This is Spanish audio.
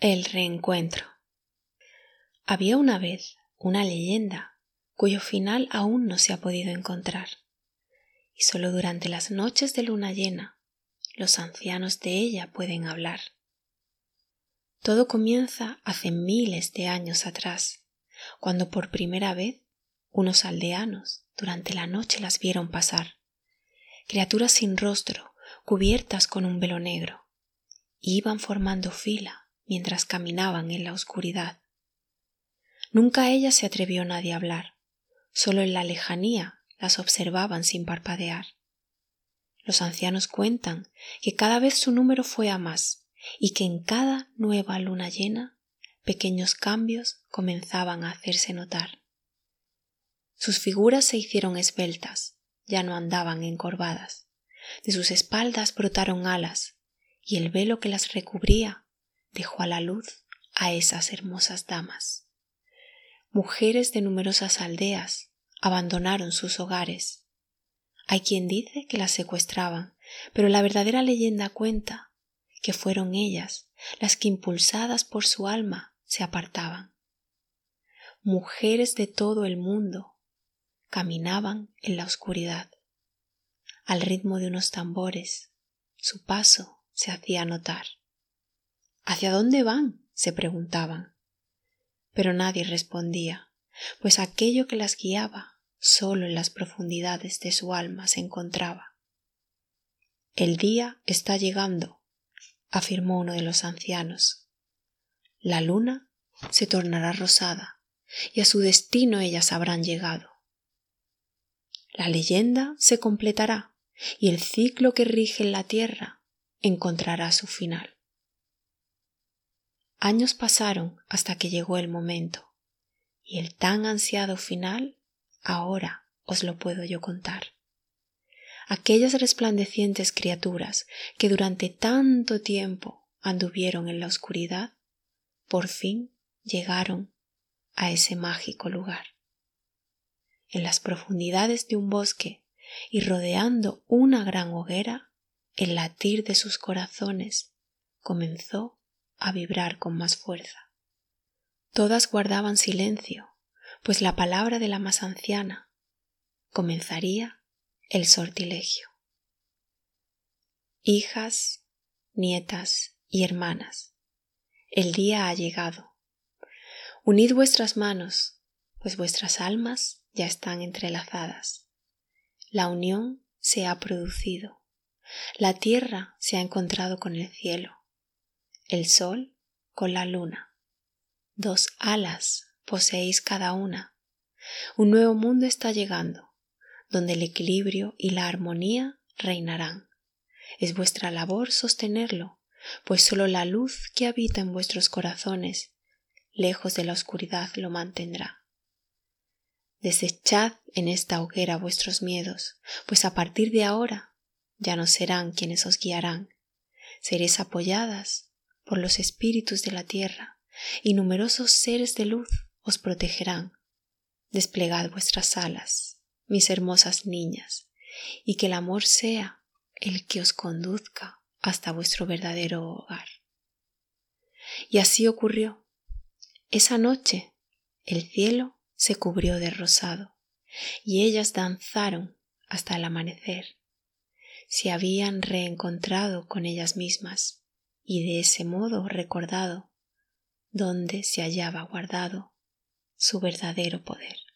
El reencuentro. Había una vez una leyenda cuyo final aún no se ha podido encontrar, y solo durante las noches de luna llena los ancianos de ella pueden hablar. Todo comienza hace miles de años atrás, cuando por primera vez unos aldeanos durante la noche las vieron pasar, criaturas sin rostro, cubiertas con un velo negro, iban formando fila mientras caminaban en la oscuridad. Nunca a ellas se atrevió nadie a hablar, solo en la lejanía las observaban sin parpadear. Los ancianos cuentan que cada vez su número fue a más y que en cada nueva luna llena pequeños cambios comenzaban a hacerse notar. Sus figuras se hicieron esbeltas, ya no andaban encorvadas. De sus espaldas brotaron alas, y el velo que las recubría dejó a la luz a esas hermosas damas. Mujeres de numerosas aldeas abandonaron sus hogares. Hay quien dice que las secuestraban, pero la verdadera leyenda cuenta que fueron ellas las que impulsadas por su alma se apartaban. Mujeres de todo el mundo caminaban en la oscuridad. Al ritmo de unos tambores, su paso se hacía notar. ¿Hacia dónde van? se preguntaban. Pero nadie respondía, pues aquello que las guiaba solo en las profundidades de su alma se encontraba. El día está llegando, afirmó uno de los ancianos. La luna se tornará rosada y a su destino ellas habrán llegado. La leyenda se completará y el ciclo que rige en la tierra encontrará su final. Años pasaron hasta que llegó el momento, y el tan ansiado final ahora os lo puedo yo contar. Aquellas resplandecientes criaturas que durante tanto tiempo anduvieron en la oscuridad, por fin llegaron a ese mágico lugar. En las profundidades de un bosque y rodeando una gran hoguera, el latir de sus corazones comenzó a vibrar con más fuerza. Todas guardaban silencio, pues la palabra de la más anciana comenzaría el sortilegio. Hijas, nietas y hermanas, el día ha llegado. Unid vuestras manos, pues vuestras almas ya están entrelazadas. La unión se ha producido. La tierra se ha encontrado con el cielo el sol con la luna. Dos alas poseéis cada una. Un nuevo mundo está llegando, donde el equilibrio y la armonía reinarán. Es vuestra labor sostenerlo, pues solo la luz que habita en vuestros corazones, lejos de la oscuridad, lo mantendrá. Desechad en esta hoguera vuestros miedos, pues a partir de ahora ya no serán quienes os guiarán. Seréis apoyadas por los espíritus de la tierra, y numerosos seres de luz os protegerán. Desplegad vuestras alas, mis hermosas niñas, y que el amor sea el que os conduzca hasta vuestro verdadero hogar. Y así ocurrió. Esa noche el cielo se cubrió de rosado, y ellas danzaron hasta el amanecer. Se habían reencontrado con ellas mismas y de ese modo recordado donde se hallaba guardado su verdadero poder.